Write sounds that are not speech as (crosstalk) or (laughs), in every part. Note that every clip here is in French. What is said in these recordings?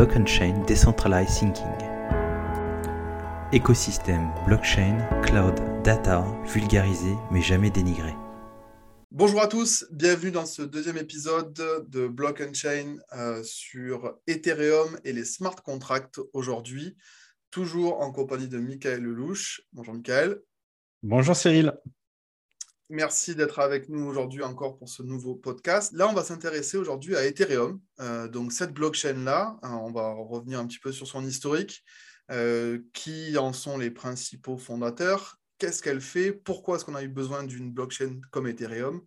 Block on Chain Decentralized Thinking. Écosystème, blockchain, cloud, data, vulgarisé mais jamais dénigré. Bonjour à tous, bienvenue dans ce deuxième épisode de Block Chain euh, sur Ethereum et les smart contracts aujourd'hui, toujours en compagnie de Michael Lelouch. Bonjour Michael. Bonjour Cyril. Merci d'être avec nous aujourd'hui encore pour ce nouveau podcast. Là, on va s'intéresser aujourd'hui à Ethereum. Euh, donc, cette blockchain-là, hein, on va revenir un petit peu sur son historique. Euh, qui en sont les principaux fondateurs Qu'est-ce qu'elle fait Pourquoi est-ce qu'on a eu besoin d'une blockchain comme Ethereum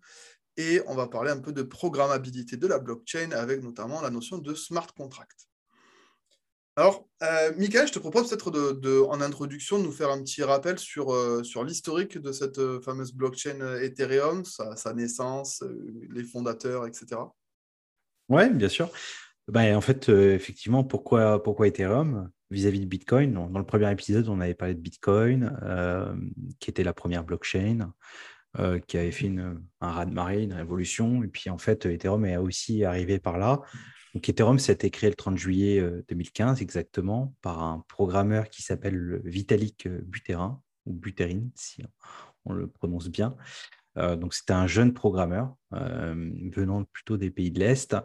Et on va parler un peu de programmabilité de la blockchain avec notamment la notion de smart contract. Alors, euh, Michael, je te propose peut-être de, en introduction de nous faire un petit rappel sur, euh, l'historique de cette euh, fameuse blockchain Ethereum, sa, naissance, les fondateurs, etc. Oui, bien sûr. Ben, en fait, effectivement, pourquoi, pourquoi Ethereum vis-à-vis de Bitcoin? Dans le premier épisode, on avait parlé de Bitcoin, qui était la première blockchain. qui avait fait une, un raz-de-marée, une révolution. Et puis, en fait, Ethereum est aussi arrivé par là. Donc, Ethereum, ça a été créé le 30 juillet 2015 euh, exactement par un programmeur qui s'appelle Vitalik euh, Buterin, ou Buterin, si on le prononce bien. Euh, donc, c'était un jeune programmeur venant plutôt des pays de l'Est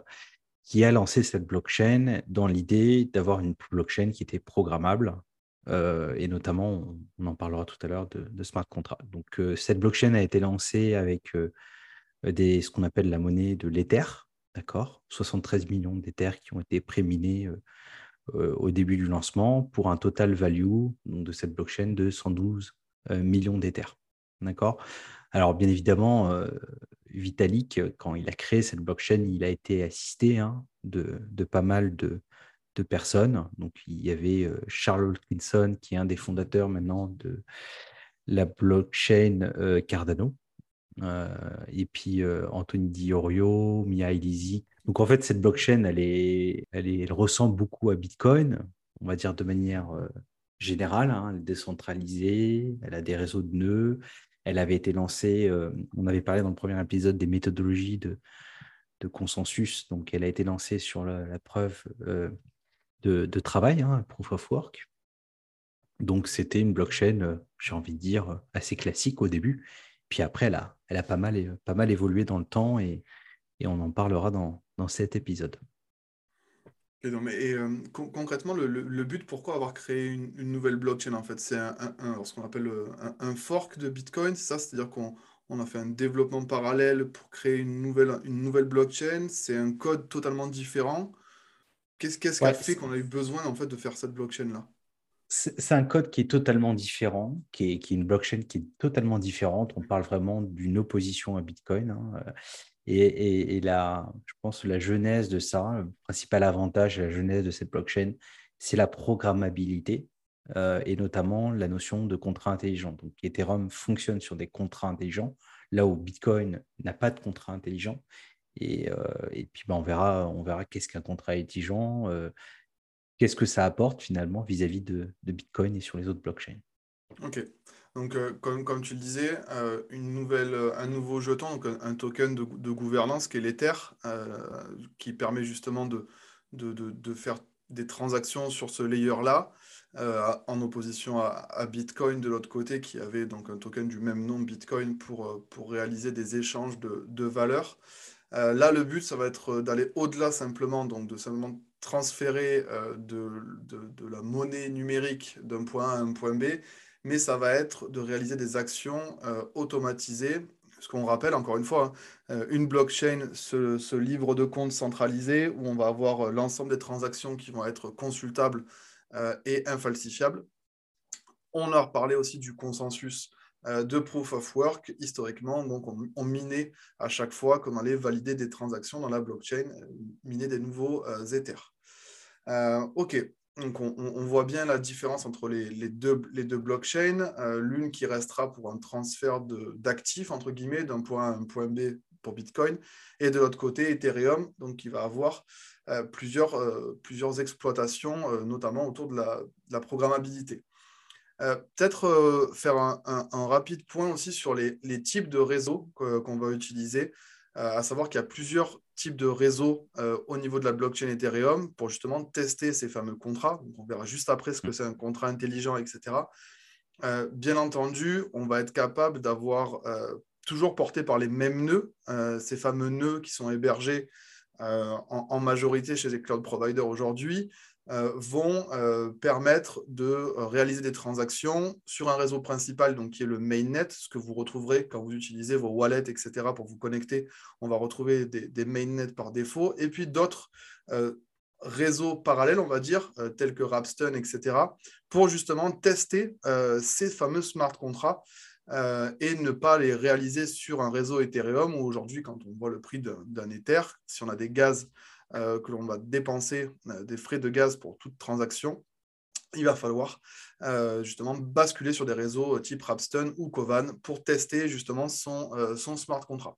qui a lancé cette blockchain dans l'idée d'avoir une blockchain qui était programmable. et notamment, on en parlera tout à l'heure de, smart contract. Donc, cette blockchain a été lancée avec ce qu'on appelle la monnaie de l'Ether, D'accord 73 millions d'Ethers qui ont été préminés euh, au début du lancement pour un total value de cette blockchain de 112 euh, millions d'Ethers. D'accord Alors, bien évidemment, Vitalik, quand il a créé cette blockchain, il a été assisté hein, de, pas mal de, personnes. Donc, il y avait Charles Hoskinson, qui est un des fondateurs maintenant de la blockchain Cardano, et puis euh, Anthony Diorio, Mia Elisi. Donc en fait, cette blockchain, elle, est, elle, est, elle ressemble beaucoup à Bitcoin, on va dire de manière euh, générale. Hein, elle est décentralisée, elle a des réseaux de nœuds. Elle avait été lancée, on avait parlé dans le premier épisode des méthodologies de, consensus. Donc elle a été lancée sur la, preuve de, de, travail, hein, proof of work. Donc c'était une blockchain, j'ai envie de dire, assez classique au début puis après, elle a, elle a pas, mal, pas mal évolué dans le temps et, et on en parlera dans, dans cet épisode. Et mais, euh, concrètement, le, le, but, pourquoi avoir créé une, une nouvelle blockchain en fait? C'est un, un, ce qu'on appelle euh, un, fork de Bitcoin, c'est ça? C'est-à-dire qu'on on a fait un développement parallèle pour créer une nouvelle, une nouvelle blockchain. C'est un code totalement différent. Qu'est-ce qu'est-ce qui a fait qu'on a eu besoin en fait, de faire cette blockchain-là? C'est un code qui est totalement différent, qui est, une blockchain qui est totalement différente. On parle vraiment d'une opposition à Bitcoin. Hein, euh, et, la, je pense la genèse de ça, le principal avantage, la genèse de cette blockchain, c'est la programmabilité euh, et notamment la notion de contrat intelligent. Donc, Ethereum fonctionne sur des contrats intelligents, là où Bitcoin n'a pas de contrat intelligent. Et, euh, puis, ben, on verra, on verra qu'est-ce qu'un contrat intelligent qu'est-ce que ça apporte finalement vis-à-vis de, Bitcoin et sur les autres blockchains? Ok. Donc, euh, comme, comme, tu le disais, euh, une nouvelle, euh, un nouveau jeton, donc un, token de, gouvernance qui est l'Ether, qui permet justement de, de, faire des transactions sur ce layer-là, en opposition à, Bitcoin de l'autre côté, qui avait donc un token du même nom, Bitcoin, pour, pour réaliser des échanges de, de valeurs. là, le but, ça va être d'aller au-delà simplement, donc de simplement transférer euh, de, la monnaie numérique d'un point A à un point B, mais ça va être de réaliser des actions euh, automatisées. Ce qu'on rappelle, encore une fois, hein, euh, une blockchain, ce, livre de compte centralisé où on va avoir l'ensemble des transactions qui vont être consultables et infalsifiables. On a reparlé aussi du consensus de proof of work historiquement. Donc, on, minait à chaque fois qu'on allait valider des transactions dans la blockchain, miner des nouveaux Ethers. Euh, ok, donc on, voit bien la différence entre les, deux, blockchains. Euh, l'une qui restera pour un transfert d'actifs, entre guillemets, d'un point A à un point B pour Bitcoin, et de l'autre côté, Ethereum, donc qui va avoir euh, plusieurs exploitations, notamment autour de la, programmabilité. Peut-être faire un, rapide point aussi sur les, les types de réseaux qu'on va utiliser. à savoir qu'il y a plusieurs types de réseaux au niveau de la blockchain Ethereum pour justement tester ces fameux contrats. on verra juste après ce que c'est un contrat intelligent, etc. bien entendu, on va être capable d'avoir toujours porté par les mêmes nœuds, ces fameux nœuds qui sont hébergés en, majorité chez les cloud providers aujourd'hui, euh, vont euh, permettre de euh, réaliser des transactions sur un réseau principal, donc qui est le mainnet, ce que vous retrouverez quand vous utilisez vos wallets, etc. pour vous connecter. On va retrouver des, mainnets par défaut, et puis d'autres réseaux parallèles, on va dire, tels que Rapstone, etc., pour justement tester ces fameux smart contracts et ne pas les réaliser sur un réseau Ethereum où aujourd'hui, quand on voit le prix d'un Ether, si on a des gaz euh, que l'on va dépenser euh, des frais de gaz pour toute transaction, il va falloir euh, justement basculer sur des réseaux type Rapstone ou Kovan pour tester justement son, son smart contract.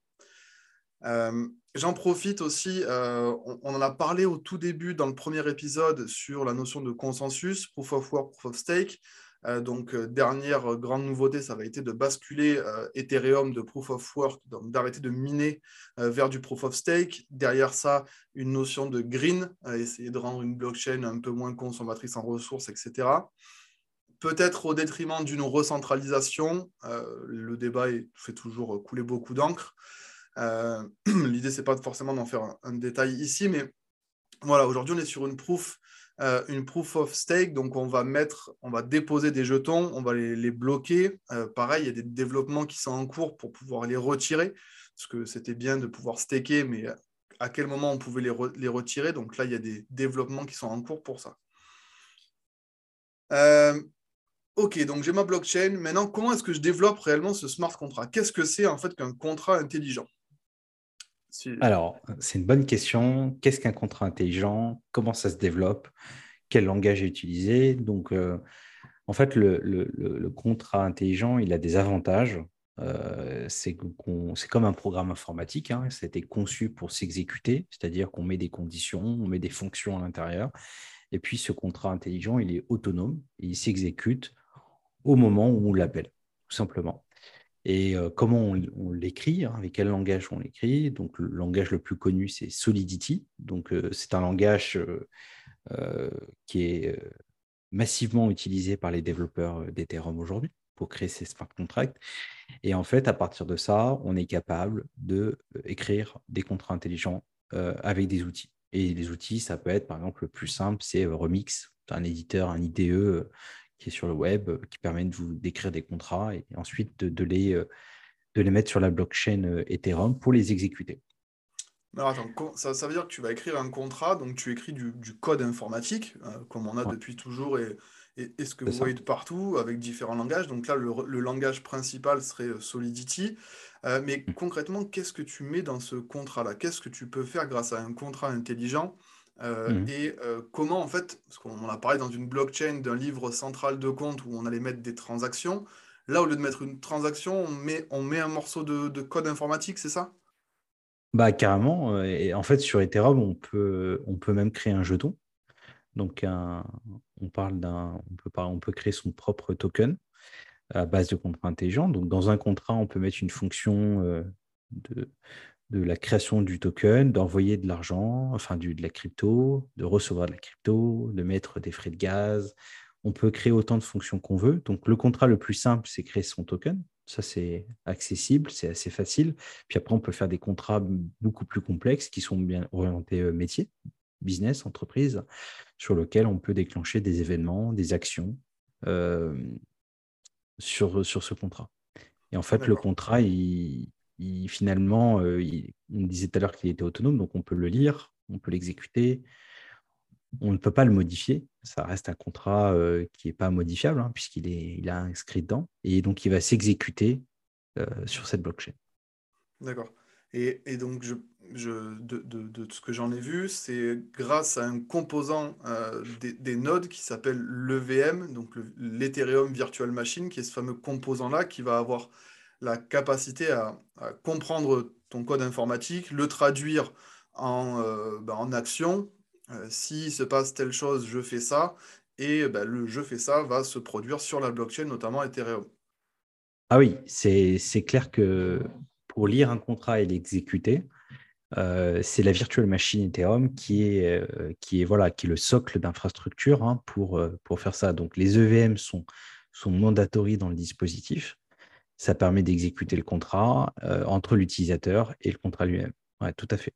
J'en profite aussi, on, en a parlé au tout début dans le premier épisode sur la notion de consensus, proof of work, proof of stake. Euh, donc, euh, dernière grande nouveauté, ça va être de basculer euh, Ethereum de Proof of Work, donc d'arrêter de miner vers du Proof of Stake. Derrière ça, une notion de green, essayer de rendre une blockchain un peu moins consommatrice en ressources, etc. Peut-être au détriment d'une recentralisation. le débat fait toujours couler beaucoup d'encre. (clears throat) L'idée, c'est pas forcément d'en faire un, détail ici, mais voilà, aujourd'hui, on est sur une proof euh, une proof of stake. Donc, on va mettre, on va déposer des jetons, on va les, bloquer. Euh, pareil, il y a des développements qui sont en cours pour pouvoir les retirer, parce que c'était bien de pouvoir staker, mais à quel moment on pouvait les, retirer? Donc là, il y a des développements qui sont en cours pour ça. Euh, ok, donc j'ai ma blockchain. Maintenant, comment est-ce que je développe réellement ce smart contract Qu'est-ce que c'est en fait qu'un contrat intelligent? Alors, c'est une bonne question. Qu'est-ce qu'un contrat intelligent? Comment ça se développe? Quel langage est utilisé? Donc, euh, en fait, le, contrat intelligent, il a des avantages. Euh, c'est comme un programme informatique. Hein. Ça a été conçu pour s'exécuter, c'est-à-dire qu'on met des conditions, on met des fonctions à l'intérieur. Et puis, ce contrat intelligent, il est autonome il s'exécute au moment où on l'appelle, tout simplement. Et comment on, l'écrit, hein, avec quel langage on l'écrit. Donc, le langage le plus connu, c'est Solidity. Donc, c'est un langage qui est massivement utilisé par les développeurs d'Ethereum aujourd'hui pour créer ces smart contracts. Et en fait, à partir de ça, on est capable d'écrire des contrats intelligents avec des outils. Et les outils, ça peut être, par exemple, le plus simple, c'est Remix, un éditeur, un IDE qui est sur le web, euh, qui permet de vous d'écrire des contrats et ensuite de, les, euh, de les mettre sur la blockchain euh, Ethereum pour les exécuter. Alors attends, ça, ça, veut dire que tu vas écrire un contrat, donc tu écris du, code informatique, comme on a depuis toujours et, et, ce que vous voyez de partout, avec différents langages. Donc là, le, langage principal serait Solidity. mais mmh. concrètement, qu'est-ce que tu mets dans ce contrat-là? Qu'est-ce que tu peux faire grâce à un contrat intelligent? Mmh. Et euh, comment, en fait, parce qu'on a parlé dans une blockchain d'un livre central de compte où on allait mettre des transactions. Là, au lieu de mettre une transaction, on met, on met un morceau de, code informatique, c'est ça? Bah carrément. Euh, et en fait, sur Ethereum, on peut, on peut même créer un jeton. Donc, on parle d'un, on peut, on peut créer son propre token à base de contrat intelligent. Donc, dans un contrat, on peut mettre une fonction de, de la création du token, d'envoyer de l'argent, enfin du, de la crypto, de recevoir de la crypto, de mettre des frais de gaz. On peut créer autant de fonctions qu'on veut. Donc le contrat le plus simple, c'est créer son token. Ça, c'est accessible, c'est assez facile. Puis après, on peut faire des contrats beaucoup plus complexes qui sont bien orientés euh, métier, business, entreprise, sur lesquels on peut déclencher des événements, des actions euh, sur, sur ce contrat. Et en fait, le contrat, il, finalement, euh, on disait tout à l'heure qu'il était autonome, donc on peut le lire, on peut l'exécuter. On ne peut pas le modifier. Ça reste un contrat euh, qui n'est pas modifiable, hein, puisqu'il est, il inscrit dedans. Et donc, il va s'exécuter euh, sur cette blockchain. D'accord. Et, donc, je, de, ce que j'en ai vu, c'est grâce à un composant des, nodes qui s'appelle l'EVM, donc l'Ethereum Virtual Machine, qui est ce fameux composant-là qui va avoir la capacité à, comprendre ton code informatique, le traduire en, euh, ben, en action. Euh, S'il se passe telle chose, je fais ça. Et ben, le je fais ça va se produire sur la blockchain, notamment Ethereum. Ah oui, c'est clair que pour lire un contrat et l'exécuter, c'est la virtual machine Ethereum qui est, qui voilà, qui est le socle d'infrastructure hein, pour, faire ça. Donc les EVM sont, sont mandatory dans le dispositif. Ça permet d'exécuter le contrat entre l'utilisateur et le contrat lui-même. Ouais, tout à fait.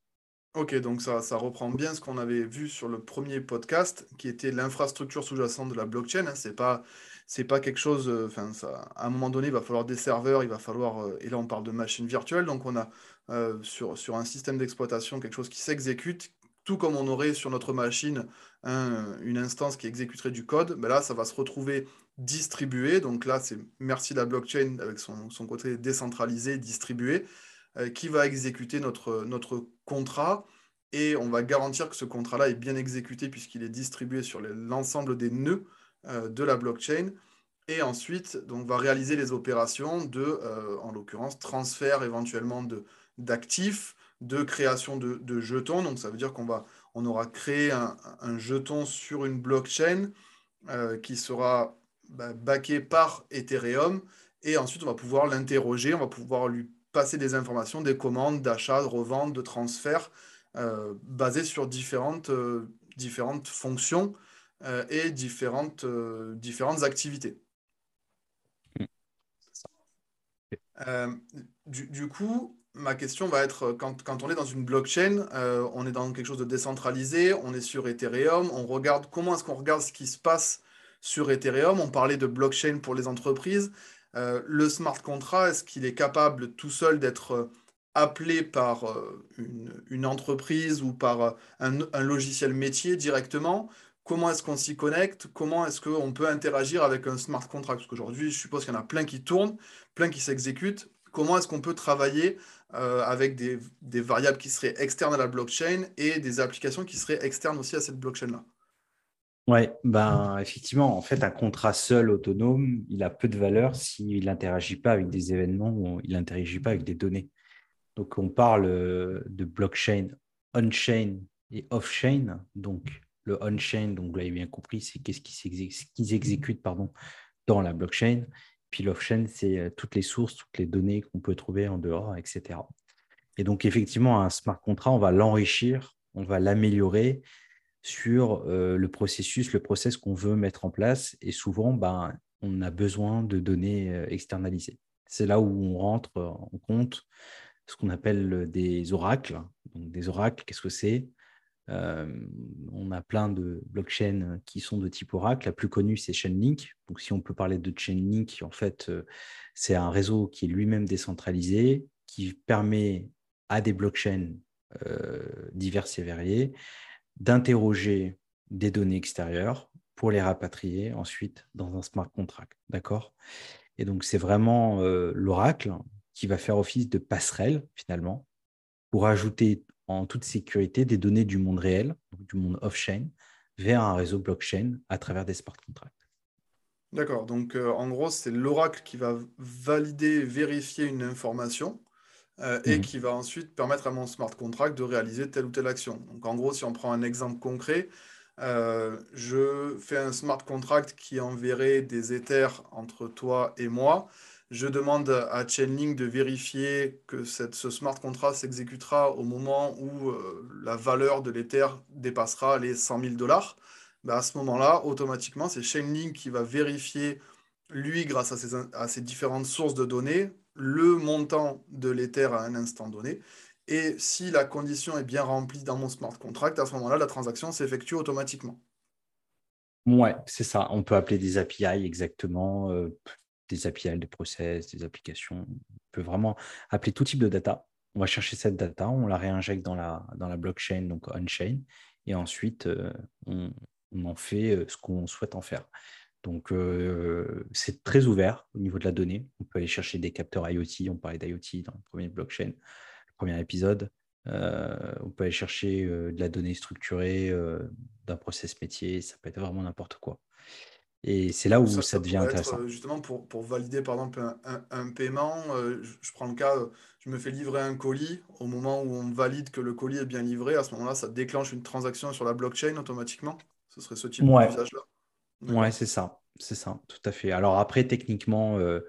Ok, donc ça, ça reprend bien ce qu'on avait vu sur le premier podcast, qui était l'infrastructure sous-jacente de la blockchain. Hein. C'est pas, c'est pas quelque chose. Euh, enfin, à un moment donné, il va falloir des serveurs, il va falloir. Euh, et là, on parle de machines virtuelles, donc on a euh, sur, sur un système d'exploitation quelque chose qui s'exécute, tout comme on aurait sur notre machine une instance qui exécuterait du code. Mais là, ça va se retrouver distribué. Donc là, c'est merci la blockchain avec son, côté décentralisé, distribué. Euh, qui va exécuter notre, contrat et on va garantir que ce contrat-là est bien exécuté puisqu'il est distribué sur l'ensemble des nœuds euh, de la blockchain. Et ensuite, donc, on va réaliser les opérations de, euh, en l'occurrence, transfert éventuellement d'actifs, de, création de, jetons. Donc ça veut dire qu'on va, on aura créé un, jeton sur une blockchain qui sera backé par Ethereum. Et ensuite, on va pouvoir l'interroger, on va pouvoir lui passer des informations, des commandes d'achat, de revente, de transfert, euh, basées sur différentes, euh, différentes fonctions euh, et différentes, différentes activités. Du, du, coup, ma question va être, quand, quand, on est dans une blockchain, on est dans quelque chose de décentralisé, on est sur Ethereum, on regarde comment est-ce qu'on regarde ce qui se passe sur Ethereum. On parlait de blockchain pour les entreprises. Euh, le smart contract, est-ce qu'il est capable tout seul d'être euh, appelé par euh, une, entreprise ou par un, logiciel métier directement? Comment est-ce qu'on s'y connecte? Comment est-ce qu'on peut interagir avec un smart contract? Parce qu'aujourd'hui, je suppose qu'il y en a plein qui tournent, plein qui s'exécutent. Comment est-ce qu'on peut travailler avec des, des variables qui seraient externes à la blockchain et des applications qui seraient externes aussi à cette blockchain-là? Oui, ben, effectivement, en fait, un contrat seul autonome, il a peu de valeur s'il n'interagit pas avec des événements il n'interagit pas avec des données. Donc, on parle euh, de blockchain on-chain et off-chain. Donc, le on-chain, donc vous l'avez bien compris, c'est qu'est-ce qu'ils exécutent pardon, dans la blockchain. Puis l'off-chain, c'est euh, toutes les sources, toutes les données qu'on peut trouver en dehors, etc. Et donc, effectivement, un smart contract, on va l'enrichir, on va l'améliorer sur euh, le processus, le process qu'on veut mettre en place. Et souvent, ben, on a besoin de données euh, externalisées. C'est là où on rentre en compte ce qu'on appelle des oracles. Donc, des oracles, qu'est-ce que c'est? Euh, On a plein de blockchains qui sont de type oracle. La plus connue, c'est Chainlink. Donc, si on peut parler de Chainlink, en fait, c'est un réseau qui est lui-même décentralisé, qui permet à des blockchains diverses et variées d'interroger des données extérieures pour les rapatrier ensuite dans un smart contract. D'accord? Et donc, c'est vraiment euh, l'oracle qui va faire office de passerelle, finalement, pour ajouter en toute sécurité des données du monde réel, du monde off-chain, vers un réseau blockchain à travers des smart contracts. D'accord, donc euh, en gros, c'est l'oracle qui va valider, vérifier une information euh, et mmh. qui va ensuite permettre à mon smart contract de réaliser telle ou telle action. Donc en gros, si on prend un exemple concret, euh, je fais un smart contract qui enverrait des Ethers entre toi et moi. Je demande à Chainlink de vérifier que cette, ce smart contract s'exécutera au moment où euh, la valeur de l'Ether dépassera les 100 000 dollars. Ben, à ce moment-là, automatiquement, c'est Chainlink qui va vérifier, lui, grâce à ses, à ses différentes sources de données, le montant de l'Ether à un instant donné. Et si la condition est bien remplie dans mon smart contract, à ce moment-là, la transaction s'effectue automatiquement. Ouais, c'est ça. On peut appeler des API exactement, euh, des API, des process, des applications. On peut vraiment appeler tout type de data. On va chercher cette data, on la réinjecte dans la, dans la blockchain, donc on-chain, et ensuite euh, on, en fait euh, ce qu'on souhaite en faire. Donc, euh, c'est très ouvert au niveau de la donnée. On peut aller chercher des capteurs IoT. On parlait d'IoT dans le premier blockchain, le premier épisode. Euh, on peut aller chercher euh, de la donnée structurée d'un process métier. Ça peut être vraiment n'importe quoi. Et c'est là où ça, devient intéressant. justement, pour, pour, valider par exemple un, paiement, je, prends le cas, je me fais livrer un colis. Au moment où on valide que le colis est bien livré, à ce moment-là, ça déclenche une transaction sur la blockchain automatiquement. Ce serait ce type d'usage-là. Ouais, c'est ça. C'est ça, tout à fait. Alors après, techniquement, euh,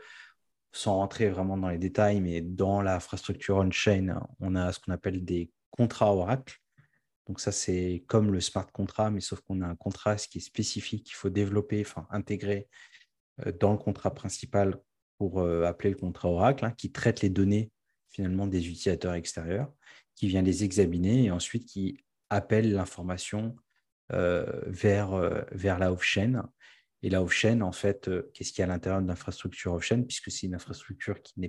sans rentrer vraiment dans les détails, mais dans l'infrastructure on-chain, on a ce qu'on appelle des contrats Oracle. Donc ça, c'est comme le smart contract, mais sauf qu'on a un contrat qui est spécifique, qu'il faut développer, enfin intégrer euh, dans le contrat principal pour euh, appeler le contrat Oracle, hein, qui traite les données finalement des utilisateurs extérieurs, qui vient les examiner et ensuite qui appelle l'information vers, vers la off-chain. Et la off-chain, en fait, qu'est-ce qu'il y a à l'intérieur de l'infrastructure off-chain, puisque c'est une infrastructure qui ne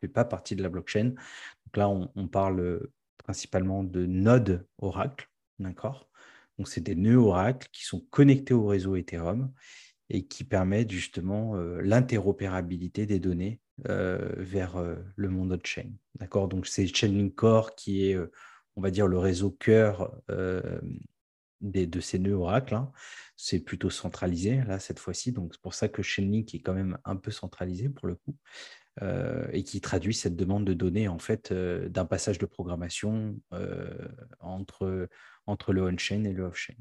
fait pas partie de la blockchain. Donc là, on, parle principalement de nodes Oracle, d'accord? Donc, c'est des nœuds Oracle qui sont connectés au réseau Ethereum et qui permettent justement euh, l'interopérabilité des données euh, vers euh, le monde on-chain, d'accord? Donc, c'est Chainlink Core qui est, on va dire, le réseau cœur des, de ces nœuds Oracle. Hein. C'est plutôt centralisé, là, cette fois-ci. Donc, c'est pour ça que Chainlink est quand même un peu centralisé pour le coup. Euh, et qui traduit cette demande de données en fait euh, d'un passage de programmation euh, entre, le on-chain et le off-chain.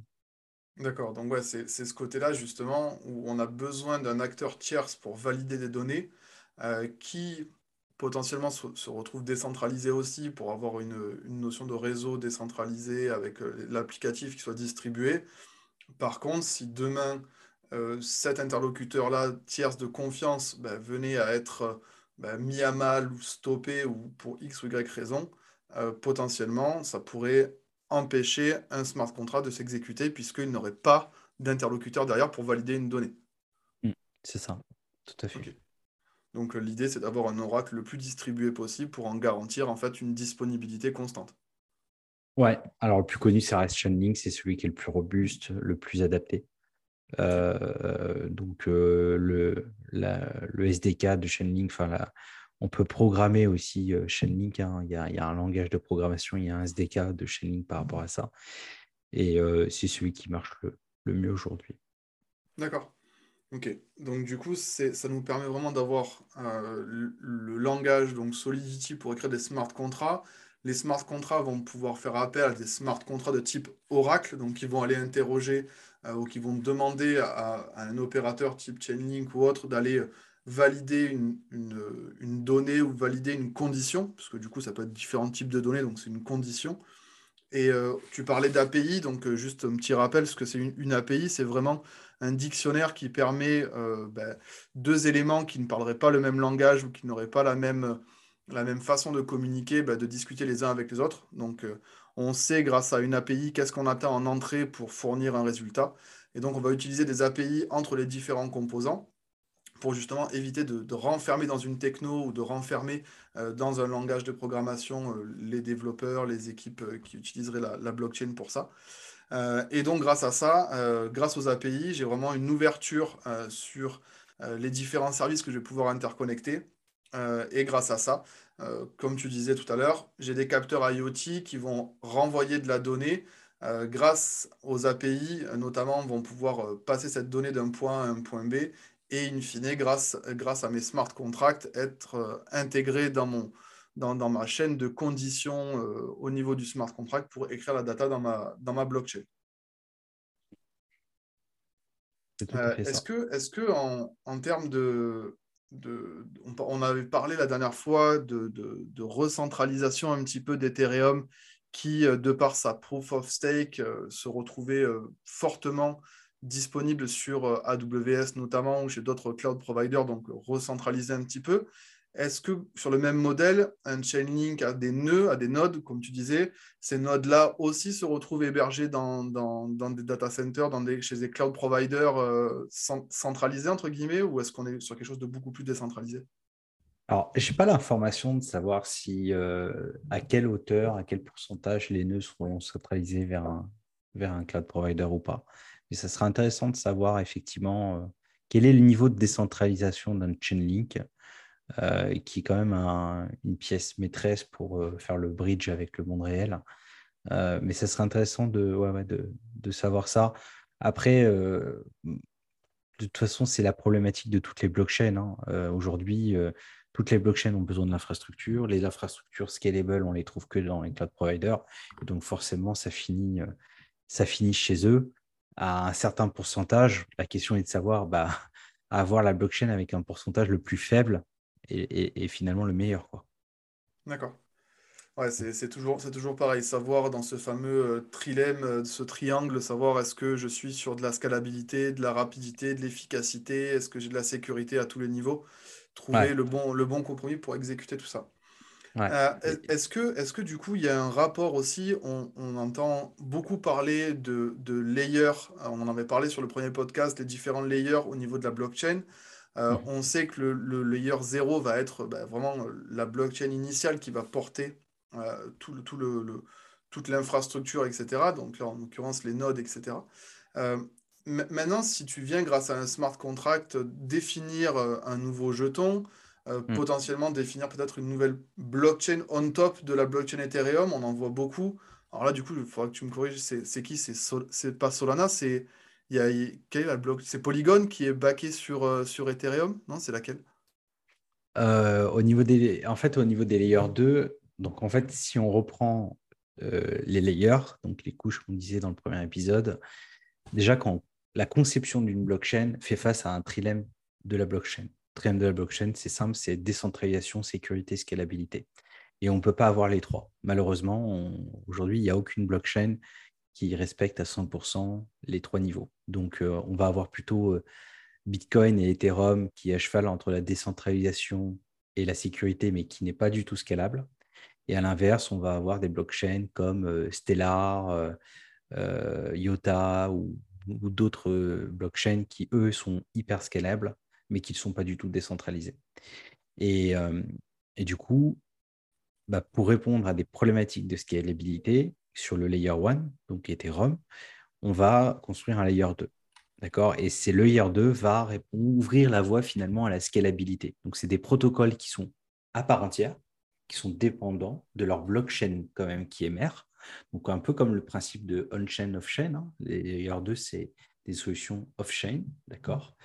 D'accord, donc c'est ce côté-là justement où on a besoin d'un acteur tierce pour valider des données qui potentiellement se, retrouve décentralisé aussi pour avoir une, une notion de réseau décentralisé avec l'applicatif qui soit distribué. Par contre, si demain cet interlocuteur-là, tierce de confiance, ben, venait à être bah, mis à mal ou stoppé ou pour X ou Y raison, euh, potentiellement, ça pourrait empêcher un smart contract de s'exécuter puisqu'il n'aurait pas d'interlocuteur derrière pour valider une donnée. Mmh, c'est ça, tout à fait. Donc euh, l'idée, c'est d'avoir un oracle le plus distribué possible pour en garantir en fait une disponibilité constante. Ouais, alors le plus connu, c'est reste Chainlink, c'est celui qui est le plus robuste, le plus adapté. Euh, donc euh, le, le SDK de Chainlink, on peut programmer aussi euh, Chainlink. Hein. Il, y a, il, y a, un langage de programmation, il y a un SDK de Chainlink par rapport à ça. Et c'est celui qui marche le, mieux aujourd'hui. D'accord. Ok. Donc du coup, ça nous permet vraiment d'avoir le, le, langage, donc Solidity pour écrire des smart contracts. Les smart contracts vont pouvoir faire appel à des smart contracts de type Oracle, donc ils vont aller interroger euh, ou qui vont demander à, un opérateur type Chainlink ou autre d'aller valider une, une, donnée ou valider une condition, parce que du coup, ça peut être différents types de données, donc c'est une condition. Et euh, tu parlais d'API, donc euh, juste un petit rappel, ce que c'est une, API, c'est vraiment un dictionnaire qui permet ben, deux éléments qui ne parleraient pas le même langage ou qui n'auraient pas la même, la même façon de communiquer, ben, de discuter les uns avec les autres. Donc, on sait grâce à une API qu'est-ce qu'on attend en entrée pour fournir un résultat. Et donc, on va utiliser des API entre les différents composants pour justement éviter de, renfermer dans une techno ou de renfermer euh, dans un langage de programmation euh, les développeurs, les équipes euh, qui utiliseraient la, blockchain pour ça. et donc, grâce à ça, grâce aux API, j'ai vraiment une ouverture sur les différents services que je vais pouvoir interconnecter. et grâce à ça, comme tu disais tout à l'heure, j'ai des capteurs IoT qui vont renvoyer de la donnée grâce aux API, notamment, vont pouvoir passer cette donnée d'un point à un point B et, in fine, grâce, grâce à mes smart contracts, être intégré dans, mon, dans, dans, ma chaîne de conditions au niveau du smart contract pour écrire la data dans ma, dans ma blockchain. Est-ce que, est que en, en termes de, on, avait parlé la dernière fois de, recentralisation un petit peu d'Ethereum qui, euh, de par sa proof of stake, euh, se retrouvait euh, fortement disponible sur AWS notamment ou chez d'autres cloud providers, donc recentraliser un petit peu. Est-ce que sur le même modèle, un Chainlink a des nœuds, a des nodes, comme tu disais, ces nodes-là aussi se retrouvent hébergés dans, des data centers, dans des, chez des cloud providers euh, centralisés, entre guillemets, ou est-ce qu'on est sur quelque chose de beaucoup plus décentralisé? Alors, je n'ai pas l'information de savoir si euh, à quelle hauteur, à quel pourcentage les nœuds seront centralisés vers un, vers un cloud provider ou pas. Mais ça serait intéressant de savoir effectivement euh, quel est le niveau de décentralisation d'un Chainlink euh, qui est quand même une pièce maîtresse pour euh, faire le bridge avec le monde réel. Euh, mais ça serait intéressant de, de, savoir ça. Après, de toute façon, c'est la problématique de toutes les blockchains. Hein. Aujourd'hui, toutes les blockchains ont besoin de l'infrastructure. Les infrastructures scalable, on les trouve que dans les cloud providers. donc, forcément, ça finit, ça finit chez eux. À un certain pourcentage, la question est de savoir bah, (laughs) avoir la blockchain avec un pourcentage le plus faible est, finalement le meilleur. Quoi. D'accord. Ouais, c'est toujours, toujours pareil, savoir dans ce fameux euh, trilemme, euh, ce triangle, savoir est-ce que je suis sur de la scalabilité, de la rapidité, de l'efficacité, est-ce que j'ai de la sécurité à tous les niveaux, trouver le, bon, le bon compromis pour exécuter tout ça. Euh, est-ce que, est que du coup, il y a un rapport aussi, on, entend beaucoup parler de, de layers, on en avait parlé sur le premier podcast, les différents layers au niveau de la blockchain. Mmh. On sait que le, layer 0 va être bah, vraiment la blockchain initiale qui va porter euh, tout le, tout le, toute l'infrastructure, etc. Donc là, en l'occurrence, les nodes, etc. Euh, maintenant, si tu viens, grâce à un smart contract, définir euh, un nouveau jeton, hmm. potentiellement définir peut-être une nouvelle blockchain on top de la blockchain Ethereum, on en voit beaucoup. Alors là, du coup, il faudra que tu me corriges, c'est qui? C'est pas Solana, c'est il y a, quelle est la block C'est Polygon qui est backé sur, sur Ethereum? Non, c'est laquelle? Au niveau des, En fait, au niveau des layers 2, donc en fait, si on reprend euh, les layers, donc les couches qu'on disait dans le premier épisode, déjà quand la conception d'une blockchain fait face à un trilemme de la blockchain. De la blockchain, c'est simple, c'est décentralisation, sécurité, scalabilité. Et on ne peut pas avoir les trois. Malheureusement, aujourd'hui, il n'y a aucune blockchain qui respecte à 100% les trois niveaux. Donc, euh, on va avoir plutôt euh, Bitcoin et Ethereum qui est à cheval entre la décentralisation et la sécurité, mais qui n'est pas du tout scalable. Et à l'inverse, on va avoir des blockchains comme euh, Stellar, IOTA ou, d'autres blockchains qui, eux, sont hyper scalables, mais qui ne sont pas du tout décentralisés. Et, du coup, bah, pour répondre à des problématiques de scalabilité sur le layer 1, donc Ethereum, on va construire un layer 2. D'accord? Et c'est le layer 2 va ouvrir la voie finalement à la scalabilité. Donc, c'est des protocoles qui sont à part entière, qui sont dépendants de leur blockchain quand même qui est. Donc un peu comme le principe de on-chain, off-chain. Hein. Les layer 2, c'est des solutions off-chain, d'accord?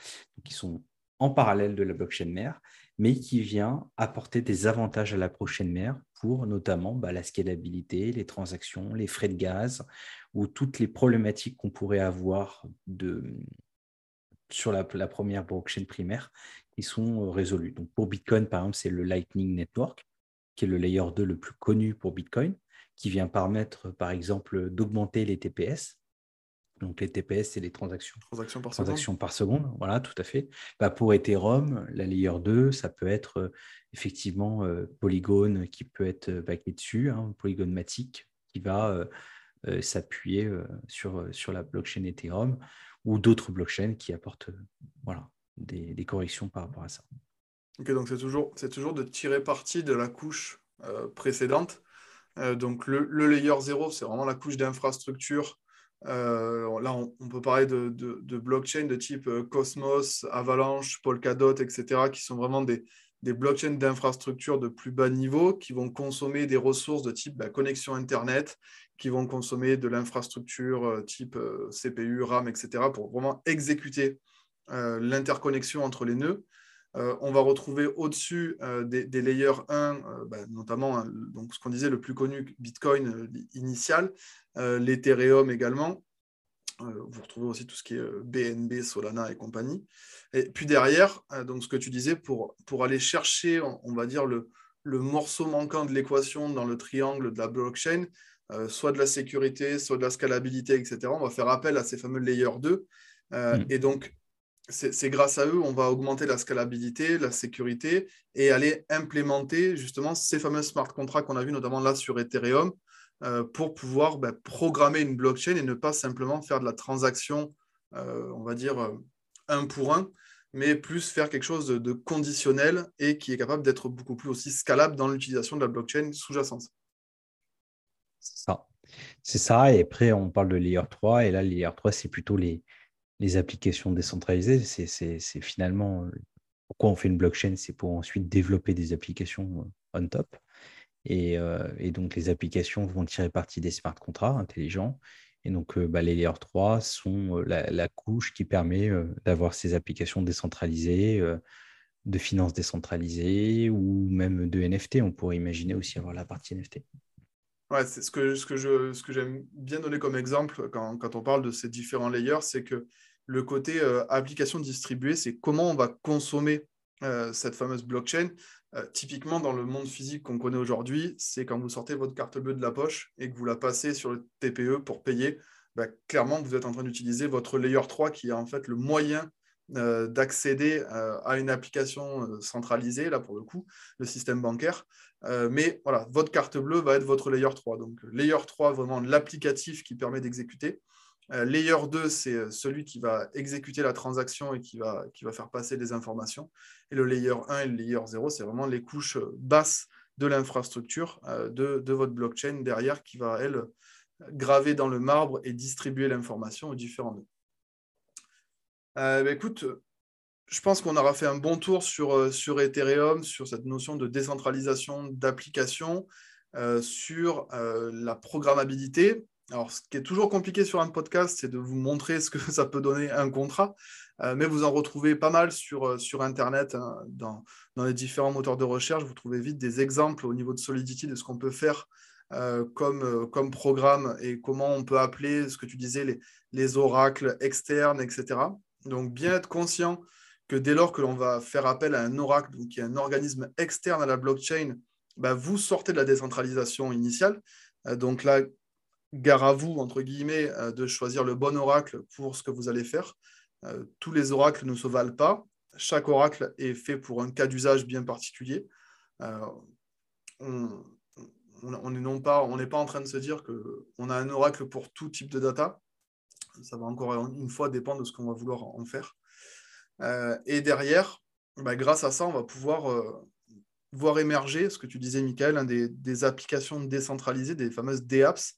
Qui sont en parallèle de la blockchain mère, mais qui vient apporter des avantages à la prochaine mère pour notamment bah, la scalabilité, les transactions, les frais de gaz ou toutes les problématiques qu'on pourrait avoir sur la, première blockchain primaire qui sont résolues. Donc pour Bitcoin, par exemple, c'est le Lightning Network qui est le layer 2 le plus connu pour Bitcoin, qui vient permettre, par exemple, d'augmenter les TPS. Donc, les TPS, c'est les transactions, transactions, par, transactions seconde. par seconde. Voilà, tout à fait. Bah, pour Ethereum, la layer 2, ça peut être euh, effectivement euh, Polygon qui peut être backé dessus, hein, Polygon Matic qui va euh, s'appuyer sur, sur la blockchain Ethereum ou d'autres blockchains qui apportent voilà, des corrections par rapport à ça. Ok, donc c'est toujours, c'est toujours de tirer parti de la couche euh, précédente. Euh, donc le, layer 0, c'est vraiment la couche d'infrastructure. Euh, là, on, peut parler de, de, blockchain de type Cosmos, Avalanche, Polkadot, etc., qui sont vraiment des, blockchains d'infrastructure de plus bas niveau qui vont consommer des ressources de type bah, connexion Internet, qui vont consommer de l'infrastructure type CPU, RAM, etc., pour vraiment exécuter l'interconnexion entre les nœuds. Euh, on va retrouver au-dessus euh, des, layers 1, euh, bah, notamment hein, donc, ce qu'on disait le plus connu, Bitcoin initial, l'Ethereum également. vous retrouvez aussi tout ce qui est BNB, Solana et compagnie. Et puis derrière, donc ce que tu disais, pour, pour aller chercher, on, va dire, le, le, morceau manquant de l'équation dans le triangle de la blockchain, soit de la sécurité, soit de la scalabilité, etc., on va faire appel à ces fameux layers 2. Hmm. Et donc, c'est grâce à eux, on va augmenter la scalabilité, la sécurité et aller implémenter justement ces fameux smart contracts qu'on a vu notamment là sur Ethereum euh, pour pouvoir ben, programmer une blockchain et ne pas simplement faire de la transaction, euh, on va dire, euh, un pour un, mais plus faire quelque chose de, conditionnel et qui est capable d'être beaucoup plus aussi scalable dans l'utilisation de la blockchain sous-jacente. C'est ça. C'est ça. Et après, on parle de layer 3. Et là, layer 3, c'est plutôt les, les applications décentralisées, c'est finalement pourquoi on fait une blockchain, c'est pour ensuite développer des applications euh, on top. Euh, et, donc les applications vont tirer parti des smart contrats intelligents. Et donc euh, bah, les layer 3 sont la, couche qui permet d'avoir ces applications décentralisées, de finances décentralisées ou même de NFT. On pourrait imaginer aussi avoir la partie NFT. Ouais, c'est ce que, ce que, je, ce que j'aime bien donner comme exemple quand, quand, on parle de ces différents layers, c'est que le côté euh, application distribuée, c'est comment on va consommer cette fameuse blockchain, typiquement dans le monde physique qu'on connaît aujourd'hui, c'est quand vous sortez votre carte bleue de la poche et que vous la passez sur le TPE pour payer, bah, clairement, vous êtes en train d'utiliser votre layer 3 qui est en fait le moyen euh, d'accéder euh, à une application euh, centralisée, là pour le coup, le système bancaire. Mais voilà, votre carte bleue va être votre layer 3. Donc, layer 3, vraiment l'applicatif qui permet d'exécuter. layer 2, c'est celui qui va exécuter la transaction et qui va, qui va faire passer des informations. Et le layer 1 et le layer 0, c'est vraiment les couches basses de l'infrastructure de, de, votre blockchain derrière qui va, elle, graver dans le marbre et distribuer l'information aux différents nœuds. Euh, bah, écoute, je pense qu'on aura fait un bon tour sur, euh, sur Ethereum, sur cette notion de décentralisation d'application, euh, sur la programmabilité. Alors, ce qui est toujours compliqué sur un podcast, c'est de vous montrer ce que (laughs) ça peut donner un contrat, mais vous en retrouvez pas mal sur, sur Internet, hein, dans, dans, les différents moteurs de recherche. Vous trouvez vite des exemples au niveau de Solidity de ce qu'on peut faire comme, comme programme et comment on peut appeler ce que tu disais les, les oracles externes, etc. Donc, bien être conscient que dès lors que l'on va faire appel à un oracle, donc qui est un organisme externe à la blockchain, bah, vous sortez de la décentralisation initiale. Euh, donc là, gare à vous, entre guillemets, euh, de choisir le bon oracle pour ce que vous allez faire. Euh, tous les oracles ne se valent pas. Chaque oracle est fait pour un cas d'usage bien particulier. on n'est pas, pas en train de se dire qu'on a un oracle pour tout type de data ça va encore une fois dépendre de ce qu'on va vouloir en faire. Euh, et derrière, bah, grâce à ça, on va pouvoir euh, voir émerger, ce que tu disais, Michael, hein, des, applications décentralisées, des fameuses DApps,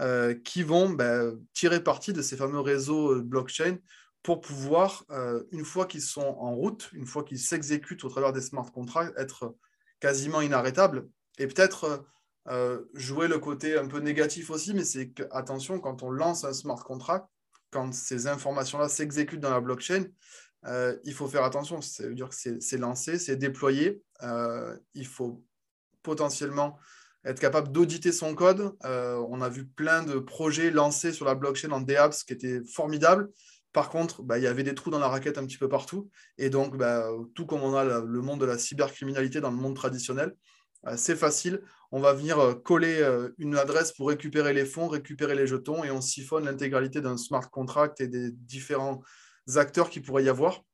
euh, qui vont bah, tirer parti de ces fameux réseaux blockchain pour pouvoir, une fois qu'ils sont en route, une fois qu'ils s'exécutent au travers des smart contracts, être quasiment inarrêtables et peut-être jouer le côté un peu négatif aussi, mais c'est que, attention, quand on lance un smart contract, quand ces informations-là s'exécutent dans la blockchain, euh, il faut faire attention. Ça veut dire que c'est lancé, c'est déployé. Euh, il faut potentiellement être capable d'auditer son code. Euh, on a vu plein de projets lancés sur la blockchain en DApps qui étaient formidables. Par contre, bah, il y avait des trous dans la raquette un petit peu partout. Et donc, bah, tout comme on a le monde de la cybercriminalité dans le monde traditionnel, c'est facile. On va venir coller une adresse pour récupérer les fonds, récupérer les jetons et on siphonne l'intégralité d'un smart contract et des différents acteurs qui pourraient y avoir.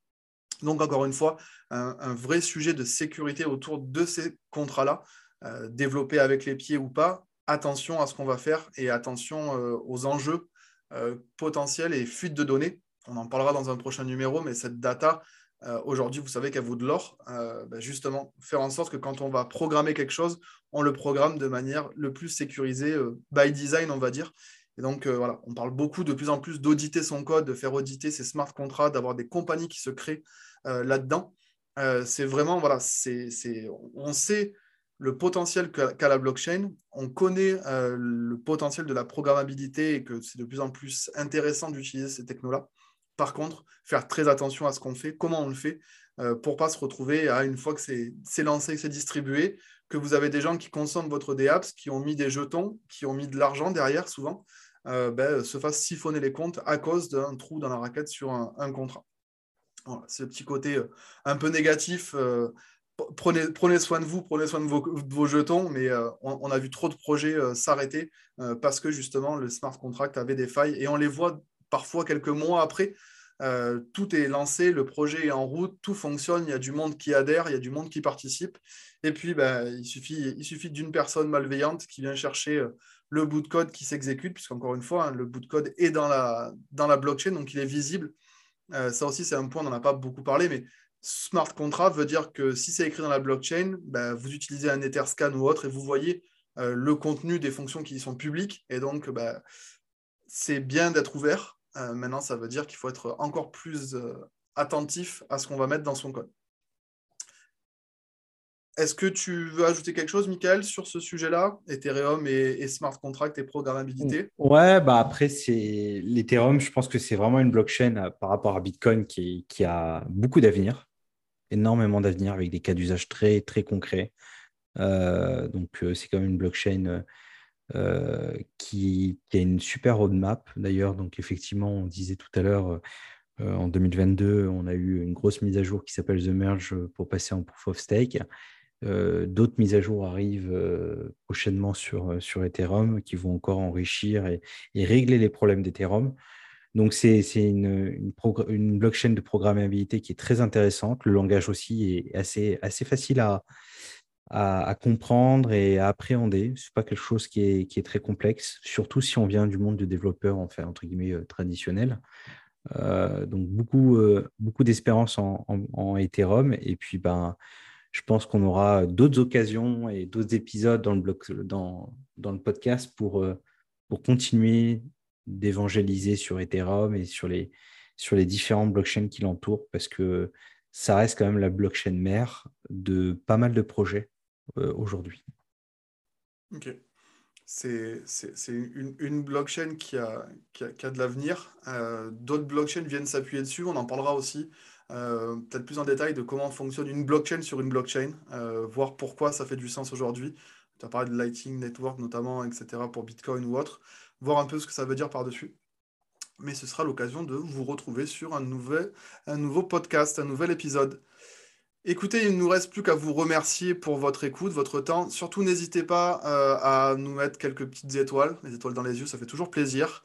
Donc, encore une fois, un, vrai sujet de sécurité autour de ces contrats-là, euh, développés avec les pieds ou pas. Attention à ce qu'on va faire et attention aux enjeux potentiels et fuites de données. On en parlera dans un prochain numéro, mais cette data, euh, aujourd'hui, vous savez qu'elle vaut de l'or. Euh, ben, justement, faire en sorte que quand on va programmer quelque chose, on le programme de manière le plus sécurisée, euh, by design, on va dire. Et donc, voilà, on parle beaucoup de plus en plus d'auditer son code, de faire auditer ses smart contracts, d'avoir des compagnies qui se créent là-dedans. c'est vraiment, voilà, c'est, on sait le potentiel qu'a la blockchain, on connaît le potentiel de la programmabilité et que c'est de plus en plus intéressant d'utiliser ces technos-là. Par contre, faire très attention à ce qu'on fait, comment on le fait, euh, pour pas se retrouver à une fois que c'est lancé, que c'est distribué, que vous avez des gens qui consomment votre DApps, qui ont mis des jetons, qui ont mis de l'argent derrière souvent, euh, ben, se fassent siphonner les comptes à cause d'un trou dans la raquette sur un, contrat. c'est le petit côté euh, un peu négatif. Prenez, prenez, soin de vous, prenez soin de vos, jetons, mais on, a vu trop de projets s'arrêter parce que justement le smart contract avait des failles et on les voit parfois quelques mois après, euh, tout est lancé, le projet est en route, tout fonctionne, il y a du monde qui adhère, il y a du monde qui participe. Et puis, ben, il suffit, il suffit d'une personne malveillante qui vient chercher euh, le bout de code qui s'exécute, puisqu'encore une fois, hein, le bout de code est dans la, blockchain, donc il est visible. Euh, ça aussi, c'est un point, on n'en a pas beaucoup parlé, mais smart contract veut dire que si c'est écrit dans la blockchain, ben, vous utilisez un Etherscan ou autre et vous voyez le contenu des fonctions qui sont publiques. Et donc, ben, c'est bien d'être ouvert, euh, maintenant, ça veut dire qu'il faut être encore plus euh, attentif à ce qu'on va mettre dans son code. Est-ce que tu veux ajouter quelque chose, Michael, sur ce sujet-là? Ethereum et, smart contract et programmabilité? Ouais, bah après, c'est l'Ethereum, je pense que c'est vraiment une blockchain euh, par rapport à Bitcoin qui, a beaucoup d'avenir, énormément d'avenir avec des cas d'usage très, très concrets. donc, c'est quand même une blockchain euh, qui, a une super roadmap d'ailleurs. Donc effectivement, on disait tout à l'heure, en 2022, on a eu une grosse mise à jour qui s'appelle The Merge pour passer en Proof of Stake. D'autres mises à jour arrivent prochainement sur, sur Ethereum qui vont encore enrichir et, régler les problèmes d'Ethereum. Donc, c'est une, une, blockchain de programmabilité qui est très intéressante. Le langage aussi est assez, assez facile à, à, comprendre et à appréhender. Ce n'est pas quelque chose qui est, qui est, très complexe, surtout si on vient du monde du développeur, enfin, entre guillemets, euh, traditionnel. Euh, donc, beaucoup, euh, beaucoup d'espérance en, en, Ethereum. Et puis, ben, je pense qu'on aura d'autres occasions et d'autres épisodes dans le, podcast pour, pour continuer d'évangéliser sur Ethereum et sur les, différentes blockchains qui l'entourent parce que ça reste quand même la blockchain mère de pas mal de projets euh, aujourd'hui. Ok. C'est une, blockchain qui a, qui a, de l'avenir. Euh, d'autres blockchains viennent s'appuyer dessus. On en parlera aussi euh, peut-être plus en détail de comment fonctionne une blockchain sur une blockchain, voir pourquoi ça fait du sens aujourd'hui. Tu as parlé de Lightning Network notamment, etc. pour Bitcoin ou autre voir un peu ce que ça veut dire par-dessus. Mais ce sera l'occasion de vous retrouver sur un, nouvel, un nouveau podcast, un nouvel épisode. Écoutez, il ne nous reste plus qu'à vous remercier pour votre écoute, votre temps. Surtout, n'hésitez pas euh, à nous mettre quelques petites étoiles, les étoiles dans les yeux, ça fait toujours plaisir.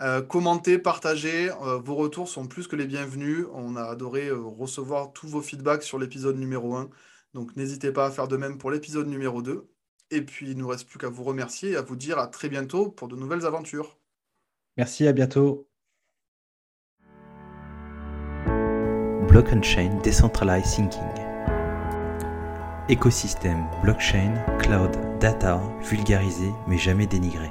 Euh, commentez, partagez, euh, vos retours sont plus que les bienvenus. On a adoré recevoir tous vos feedbacks sur l'épisode numéro 1. Donc n'hésitez pas à faire de même pour l'épisode numéro 2. Et puis, il ne nous reste plus qu'à vous remercier et à vous dire à très bientôt pour de nouvelles aventures. Merci, à bientôt. Block Chain Decentralized Thinking. Écosystème blockchain, cloud, data, vulgarisé mais jamais dénigré.